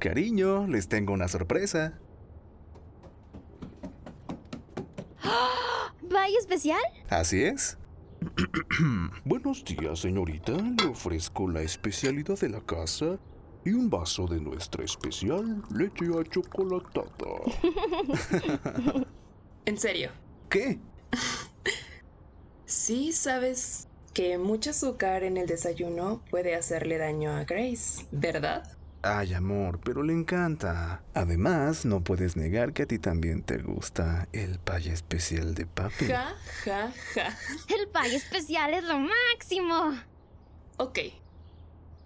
Cariño, les tengo una sorpresa. ¿Vaya especial? Así es. Buenos días, señorita. Le ofrezco la especialidad de la casa y un vaso de nuestra especial leche chocolatada. ¿En serio? ¿Qué? Sí, sabes que mucho azúcar en el desayuno puede hacerle daño a Grace, ¿verdad? Ay, amor, pero le encanta. Además, no puedes negar que a ti también te gusta el pay especial de papi. Ja, ja, ja. El pay especial es lo máximo. Ok.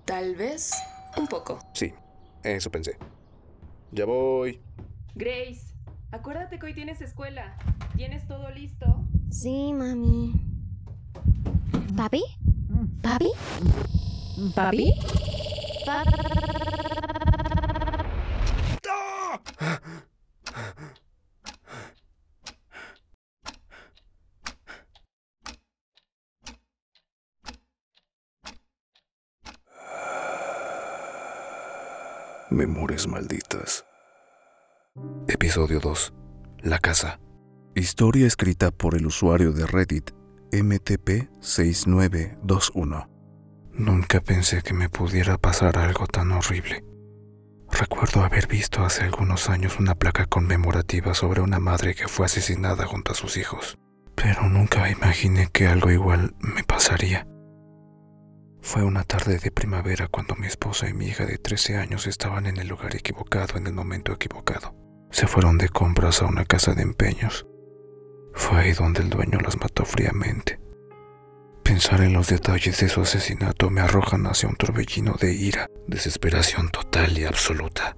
Tal vez un poco. Sí, eso pensé. Ya voy. Grace, acuérdate que hoy tienes escuela. ¿Tienes todo listo? Sí, mami. ¿Papi? ¿Papi? ¿Papi? Memorias malditas. Episodio 2. La casa. Historia escrita por el usuario de Reddit MTP6921. Nunca pensé que me pudiera pasar algo tan horrible. Recuerdo haber visto hace algunos años una placa conmemorativa sobre una madre que fue asesinada junto a sus hijos, pero nunca imaginé que algo igual me pasaría. Fue una tarde de primavera cuando mi esposa y mi hija de 13 años estaban en el lugar equivocado en el momento equivocado. Se fueron de compras a una casa de empeños. Fue ahí donde el dueño las mató fríamente. Pensar en los detalles de su asesinato me arrojan hacia un torbellino de ira, desesperación total y absoluta.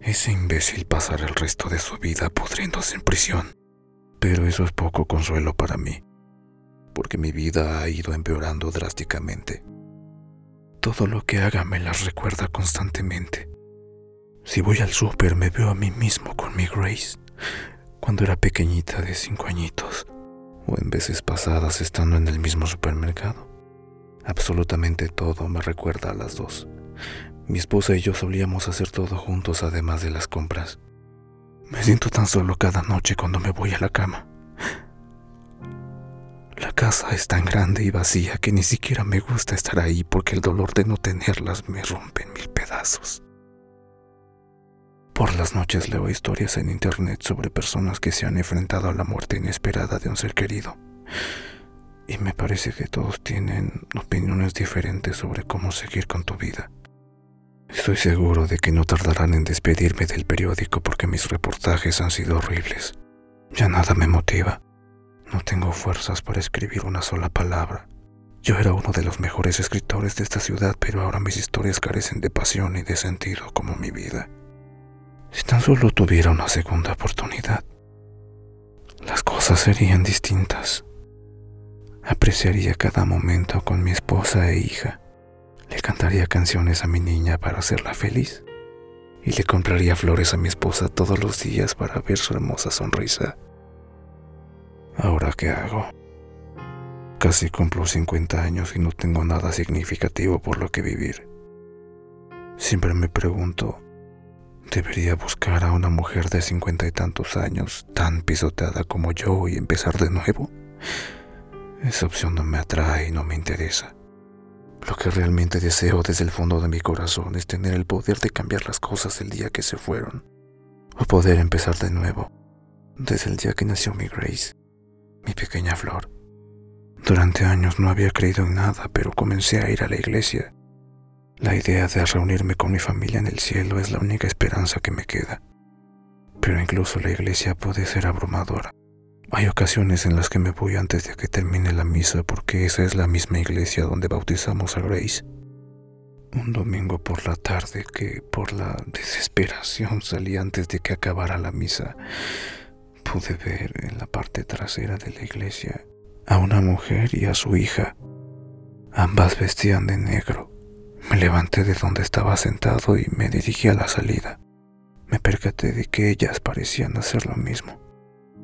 Ese imbécil pasará el resto de su vida pudriéndose en prisión. Pero eso es poco consuelo para mí, porque mi vida ha ido empeorando drásticamente. Todo lo que haga me las recuerda constantemente. Si voy al súper me veo a mí mismo con mi Grace, cuando era pequeñita de cinco añitos o en veces pasadas estando en el mismo supermercado. Absolutamente todo me recuerda a las dos. Mi esposa y yo solíamos hacer todo juntos además de las compras. Me siento tan solo cada noche cuando me voy a la cama. La casa es tan grande y vacía que ni siquiera me gusta estar ahí porque el dolor de no tenerlas me rompe en mil pedazos. Por las noches leo historias en internet sobre personas que se han enfrentado a la muerte inesperada de un ser querido. Y me parece que todos tienen opiniones diferentes sobre cómo seguir con tu vida. Estoy seguro de que no tardarán en despedirme del periódico porque mis reportajes han sido horribles. Ya nada me motiva. No tengo fuerzas para escribir una sola palabra. Yo era uno de los mejores escritores de esta ciudad, pero ahora mis historias carecen de pasión y de sentido como mi vida. Si tan solo tuviera una segunda oportunidad, las cosas serían distintas. Apreciaría cada momento con mi esposa e hija. Le cantaría canciones a mi niña para hacerla feliz. Y le compraría flores a mi esposa todos los días para ver su hermosa sonrisa. Ahora, ¿qué hago? Casi cumplo 50 años y no tengo nada significativo por lo que vivir. Siempre me pregunto, Debería buscar a una mujer de cincuenta y tantos años, tan pisoteada como yo, y empezar de nuevo. Esa opción no me atrae y no me interesa. Lo que realmente deseo desde el fondo de mi corazón es tener el poder de cambiar las cosas el día que se fueron, o poder empezar de nuevo, desde el día que nació mi Grace, mi pequeña flor. Durante años no había creído en nada, pero comencé a ir a la iglesia la idea de reunirme con mi familia en el cielo es la única esperanza que me queda. Pero incluso la iglesia puede ser abrumadora. Hay ocasiones en las que me voy antes de que termine la misa porque esa es la misma iglesia donde bautizamos a Grace. Un domingo por la tarde que por la desesperación salí antes de que acabara la misa, pude ver en la parte trasera de la iglesia a una mujer y a su hija. Ambas vestían de negro me levanté de donde estaba sentado y me dirigí a la salida. Me percaté de que ellas parecían hacer lo mismo.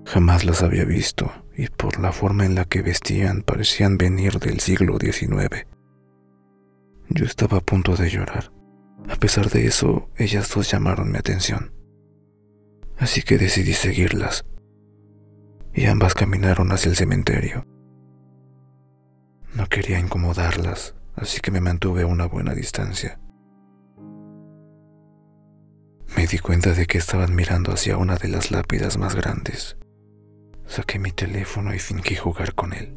Jamás las había visto y por la forma en la que vestían parecían venir del siglo XIX. Yo estaba a punto de llorar. A pesar de eso, ellas dos llamaron mi atención. Así que decidí seguirlas. Y ambas caminaron hacia el cementerio. No quería incomodarlas, así que me mantuve a una buena distancia. Me di cuenta de que estaban mirando hacia una de las lápidas más grandes. Saqué mi teléfono y fingí jugar con él.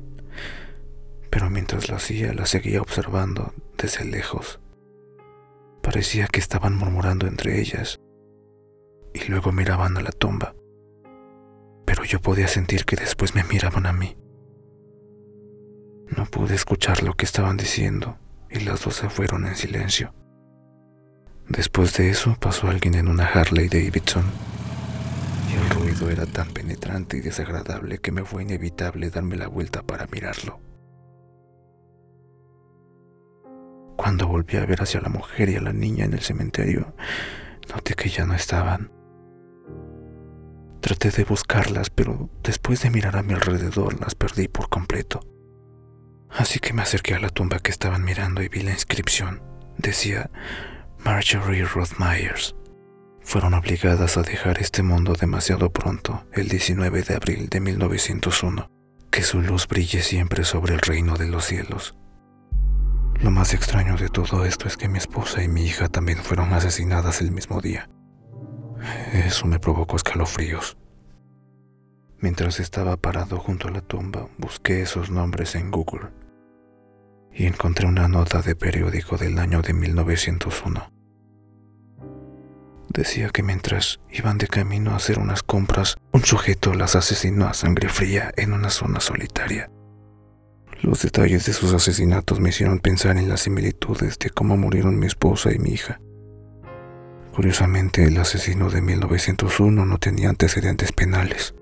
Pero mientras lo hacía, la seguía observando desde lejos. Parecía que estaban murmurando entre ellas y luego miraban a la tumba. Pero yo podía sentir que después me miraban a mí. No pude escuchar lo que estaban diciendo y las dos se fueron en silencio. Después de eso pasó alguien en una Harley Davidson y el ruido era tan penetrante y desagradable que me fue inevitable darme la vuelta para mirarlo. Cuando volví a ver hacia la mujer y a la niña en el cementerio, noté que ya no estaban. Traté de buscarlas, pero después de mirar a mi alrededor las perdí por completo. Así que me acerqué a la tumba que estaban mirando y vi la inscripción. Decía Marjorie Ruth Myers. Fueron obligadas a dejar este mundo demasiado pronto, el 19 de abril de 1901. Que su luz brille siempre sobre el reino de los cielos. Lo más extraño de todo esto es que mi esposa y mi hija también fueron asesinadas el mismo día. Eso me provocó escalofríos. Mientras estaba parado junto a la tumba, busqué esos nombres en Google y encontré una nota de periódico del año de 1901. Decía que mientras iban de camino a hacer unas compras, un sujeto las asesinó a sangre fría en una zona solitaria. Los detalles de sus asesinatos me hicieron pensar en las similitudes de cómo murieron mi esposa y mi hija. Curiosamente, el asesino de 1901 no tenía antecedentes penales,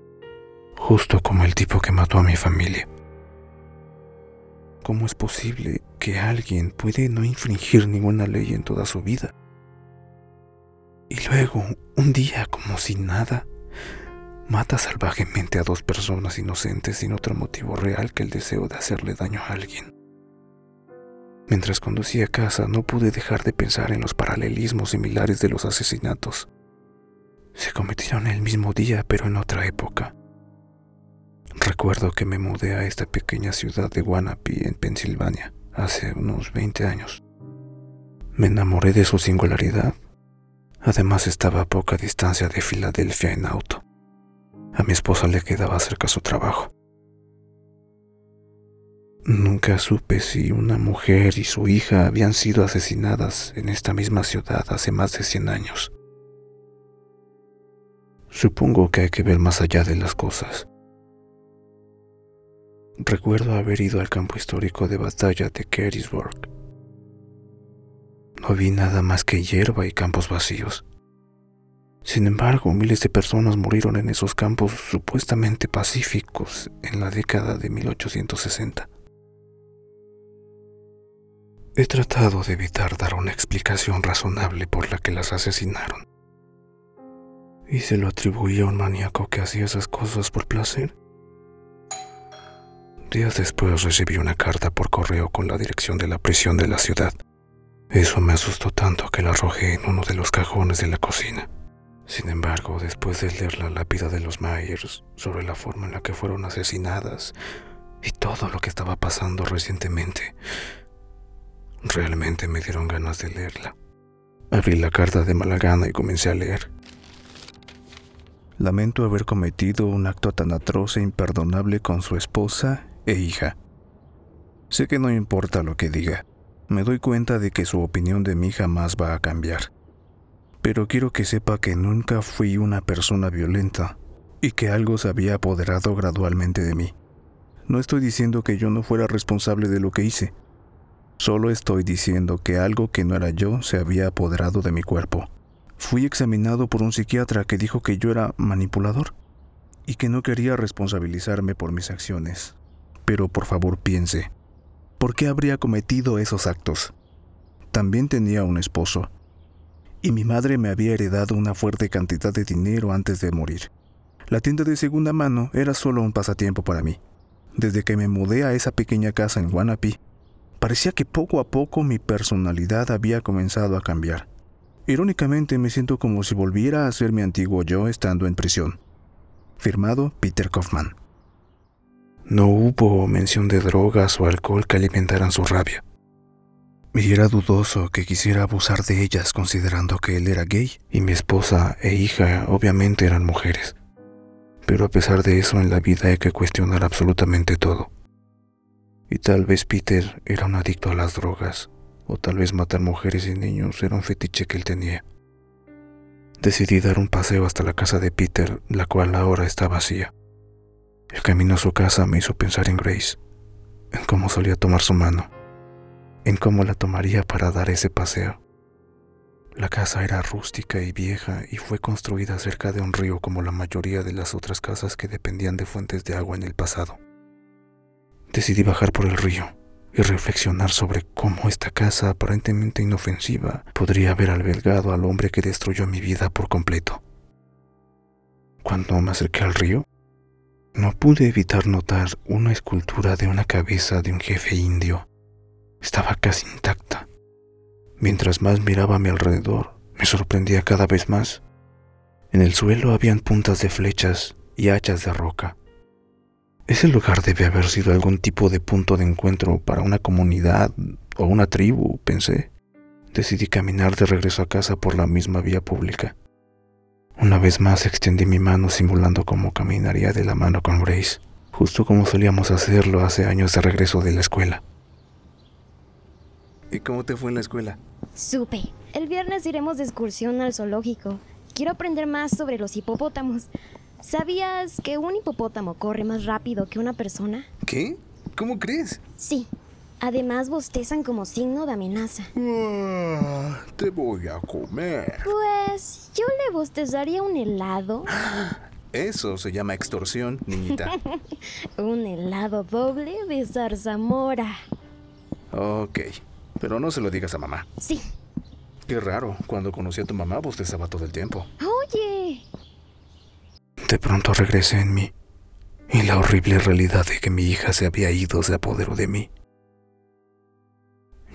justo como el tipo que mató a mi familia. ¿Cómo es posible que alguien puede no infringir ninguna ley en toda su vida? Y luego, un día como si nada, mata salvajemente a dos personas inocentes sin otro motivo real que el deseo de hacerle daño a alguien. Mientras conducía a casa no pude dejar de pensar en los paralelismos similares de los asesinatos. Se cometieron el mismo día pero en otra época. Recuerdo que me mudé a esta pequeña ciudad de Wanapie, en Pensilvania, hace unos 20 años. Me enamoré de su singularidad. Además estaba a poca distancia de Filadelfia en auto. A mi esposa le quedaba cerca su trabajo. Nunca supe si una mujer y su hija habían sido asesinadas en esta misma ciudad hace más de 100 años. Supongo que hay que ver más allá de las cosas. Recuerdo haber ido al campo histórico de batalla de Gettysburg. No vi nada más que hierba y campos vacíos. Sin embargo, miles de personas murieron en esos campos supuestamente pacíficos en la década de 1860. He tratado de evitar dar una explicación razonable por la que las asesinaron. Y se lo atribuí a un maníaco que hacía esas cosas por placer. Días después recibí una carta por correo con la dirección de la prisión de la ciudad. Eso me asustó tanto que la arrojé en uno de los cajones de la cocina. Sin embargo, después de leer la lápida de los Myers sobre la forma en la que fueron asesinadas y todo lo que estaba pasando recientemente, realmente me dieron ganas de leerla. Abrí la carta de mala gana y comencé a leer. Lamento haber cometido un acto tan atroz e imperdonable con su esposa e hija. Sé que no importa lo que diga, me doy cuenta de que su opinión de mí jamás va a cambiar. Pero quiero que sepa que nunca fui una persona violenta y que algo se había apoderado gradualmente de mí. No estoy diciendo que yo no fuera responsable de lo que hice. Solo estoy diciendo que algo que no era yo se había apoderado de mi cuerpo. Fui examinado por un psiquiatra que dijo que yo era manipulador y que no quería responsabilizarme por mis acciones. Pero por favor piense, ¿por qué habría cometido esos actos? También tenía un esposo, y mi madre me había heredado una fuerte cantidad de dinero antes de morir. La tienda de segunda mano era solo un pasatiempo para mí. Desde que me mudé a esa pequeña casa en Wanapie, parecía que poco a poco mi personalidad había comenzado a cambiar. Irónicamente me siento como si volviera a ser mi antiguo yo estando en prisión. Firmado Peter Kaufman. No hubo mención de drogas o alcohol que alimentaran su rabia. Y era dudoso que quisiera abusar de ellas considerando que él era gay y mi esposa e hija obviamente eran mujeres. Pero a pesar de eso en la vida hay que cuestionar absolutamente todo. Y tal vez Peter era un adicto a las drogas, o tal vez matar mujeres y niños era un fetiche que él tenía. Decidí dar un paseo hasta la casa de Peter, la cual ahora está vacía. El camino a su casa me hizo pensar en Grace, en cómo solía tomar su mano, en cómo la tomaría para dar ese paseo. La casa era rústica y vieja y fue construida cerca de un río como la mayoría de las otras casas que dependían de fuentes de agua en el pasado. Decidí bajar por el río y reflexionar sobre cómo esta casa aparentemente inofensiva podría haber albergado al hombre que destruyó mi vida por completo. Cuando me acerqué al río, no pude evitar notar una escultura de una cabeza de un jefe indio. Estaba casi intacta. Mientras más miraba a mi alrededor, me sorprendía cada vez más. En el suelo habían puntas de flechas y hachas de roca. Ese lugar debe haber sido algún tipo de punto de encuentro para una comunidad o una tribu, pensé. Decidí caminar de regreso a casa por la misma vía pública. Una vez más extendí mi mano simulando cómo caminaría de la mano con Grace, justo como solíamos hacerlo hace años de regreso de la escuela. ¿Y cómo te fue en la escuela? Supe. El viernes iremos de excursión al zoológico. Quiero aprender más sobre los hipopótamos. ¿Sabías que un hipopótamo corre más rápido que una persona? ¿Qué? ¿Cómo crees? Sí. Además bostezan como signo de amenaza. Ah, te voy a comer. Pues yo le bostezaría un helado. Eso se llama extorsión, niñita. un helado doble de zarzamora. Ok, pero no se lo digas a mamá. Sí. Qué raro, cuando conocí a tu mamá bostezaba todo el tiempo. Oye, De pronto regresé en mí, y la horrible realidad de que mi hija se había ido se apoderó de mí.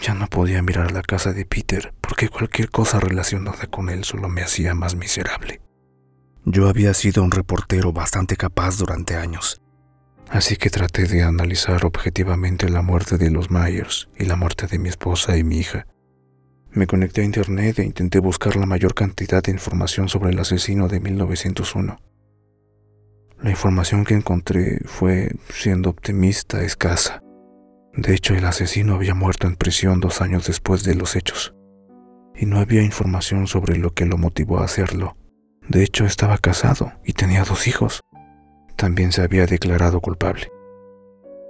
Ya no podía mirar la casa de Peter porque cualquier cosa relacionada con él solo me hacía más miserable. Yo había sido un reportero bastante capaz durante años, así que traté de analizar objetivamente la muerte de los Myers y la muerte de mi esposa y mi hija. Me conecté a internet e intenté buscar la mayor cantidad de información sobre el asesino de 1901. La información que encontré fue, siendo optimista, escasa. De hecho, el asesino había muerto en prisión dos años después de los hechos, y no había información sobre lo que lo motivó a hacerlo. De hecho, estaba casado y tenía dos hijos. También se había declarado culpable,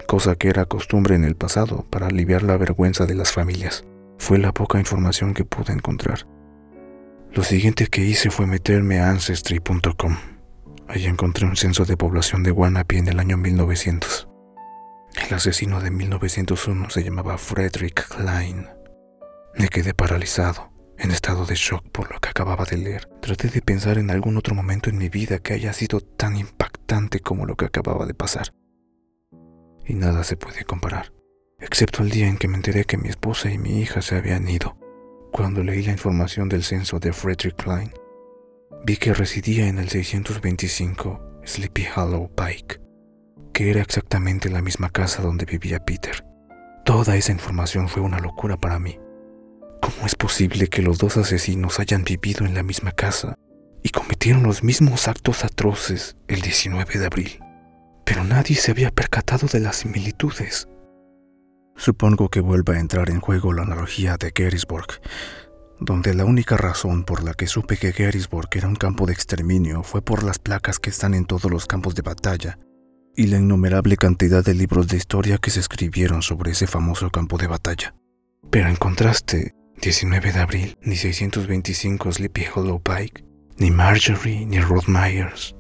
cosa que era costumbre en el pasado para aliviar la vergüenza de las familias. Fue la poca información que pude encontrar. Lo siguiente que hice fue meterme a Ancestry.com. Allí encontré un censo de población de Guanapi en el año 1900. El asesino de 1901 se llamaba Frederick Klein. Me quedé paralizado, en estado de shock por lo que acababa de leer. Traté de pensar en algún otro momento en mi vida que haya sido tan impactante como lo que acababa de pasar. Y nada se puede comparar, excepto el día en que me enteré que mi esposa y mi hija se habían ido. Cuando leí la información del censo de Frederick Klein, vi que residía en el 625 Sleepy Hollow Pike que era exactamente la misma casa donde vivía Peter. Toda esa información fue una locura para mí. ¿Cómo es posible que los dos asesinos hayan vivido en la misma casa y cometieron los mismos actos atroces el 19 de abril? Pero nadie se había percatado de las similitudes. Supongo que vuelva a entrar en juego la analogía de Gettysburg, donde la única razón por la que supe que Gettysburg era un campo de exterminio fue por las placas que están en todos los campos de batalla y la innumerable cantidad de libros de historia que se escribieron sobre ese famoso campo de batalla. Pero en contraste, 19 de abril, ni 625 Sleepy Hollow Pike, ni Marjorie, ni Rod Myers,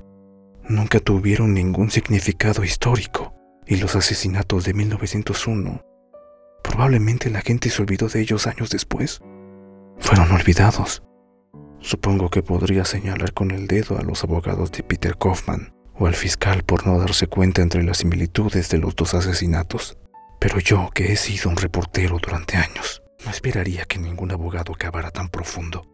nunca tuvieron ningún significado histórico, y los asesinatos de 1901, probablemente la gente se olvidó de ellos años después, fueron olvidados. Supongo que podría señalar con el dedo a los abogados de Peter Kaufman, o al fiscal por no darse cuenta entre las similitudes de los dos asesinatos. Pero yo, que he sido un reportero durante años, no esperaría que ningún abogado cavara tan profundo.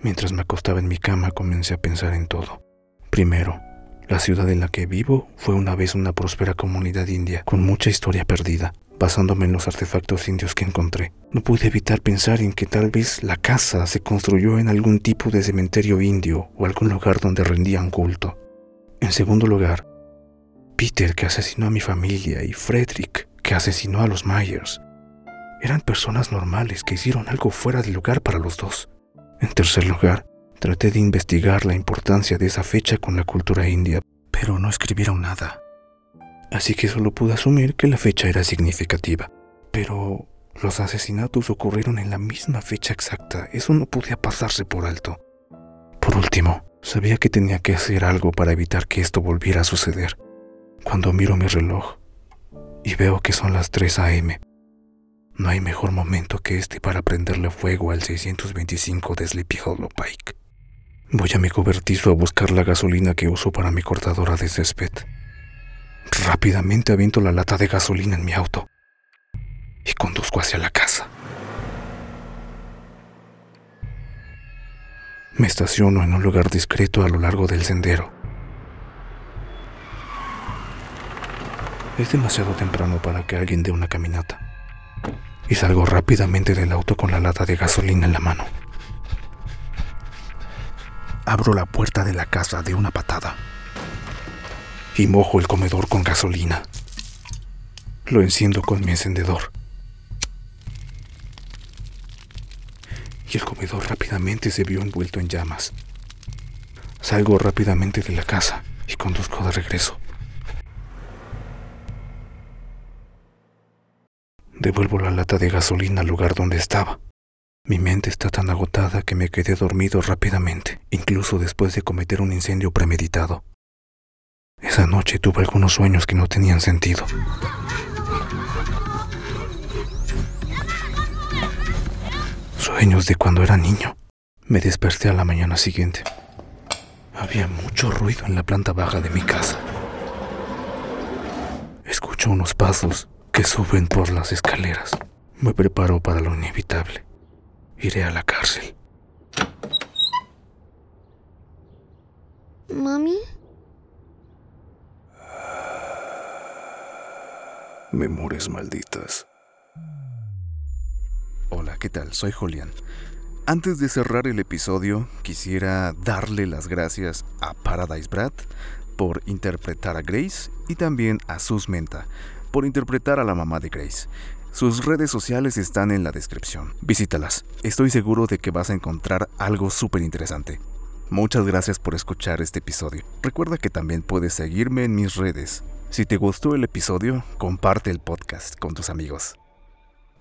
Mientras me acostaba en mi cama comencé a pensar en todo. Primero, la ciudad en la que vivo fue una vez una próspera comunidad india con mucha historia perdida. Basándome en los artefactos indios que encontré, no pude evitar pensar en que tal vez la casa se construyó en algún tipo de cementerio indio o algún lugar donde rendían culto. En segundo lugar, Peter que asesinó a mi familia y Frederick que asesinó a los Myers eran personas normales que hicieron algo fuera de lugar para los dos. En tercer lugar, traté de investigar la importancia de esa fecha con la cultura india, pero no escribieron nada así que solo pude asumir que la fecha era significativa. Pero los asesinatos ocurrieron en la misma fecha exacta, eso no podía pasarse por alto. Por último, sabía que tenía que hacer algo para evitar que esto volviera a suceder. Cuando miro mi reloj y veo que son las 3 a.m., no hay mejor momento que este para prenderle fuego al 625 de Sleepy Hollow Pike. Voy a mi cobertizo a buscar la gasolina que uso para mi cortadora de césped. Rápidamente aviento la lata de gasolina en mi auto y conduzco hacia la casa. Me estaciono en un lugar discreto a lo largo del sendero. Es demasiado temprano para que alguien dé una caminata. Y salgo rápidamente del auto con la lata de gasolina en la mano. Abro la puerta de la casa de una patada y mojo el comedor con gasolina. Lo enciendo con mi encendedor. Rápidamente se vio envuelto en llamas. Salgo rápidamente de la casa y conduzco de regreso. Devuelvo la lata de gasolina al lugar donde estaba. Mi mente está tan agotada que me quedé dormido rápidamente, incluso después de cometer un incendio premeditado. Esa noche tuve algunos sueños que no tenían sentido. Sueños de cuando era niño. Me desperté a la mañana siguiente. Había mucho ruido en la planta baja de mi casa. Escucho unos pasos que suben por las escaleras. Me preparo para lo inevitable. Iré a la cárcel. ¿Mami? Memorias malditas. Hola, ¿qué tal? Soy Julián. Antes de cerrar el episodio, quisiera darle las gracias a Paradise Brad por interpretar a Grace y también a Sus Menta por interpretar a la mamá de Grace. Sus redes sociales están en la descripción. Visítalas. Estoy seguro de que vas a encontrar algo súper interesante. Muchas gracias por escuchar este episodio. Recuerda que también puedes seguirme en mis redes. Si te gustó el episodio, comparte el podcast con tus amigos.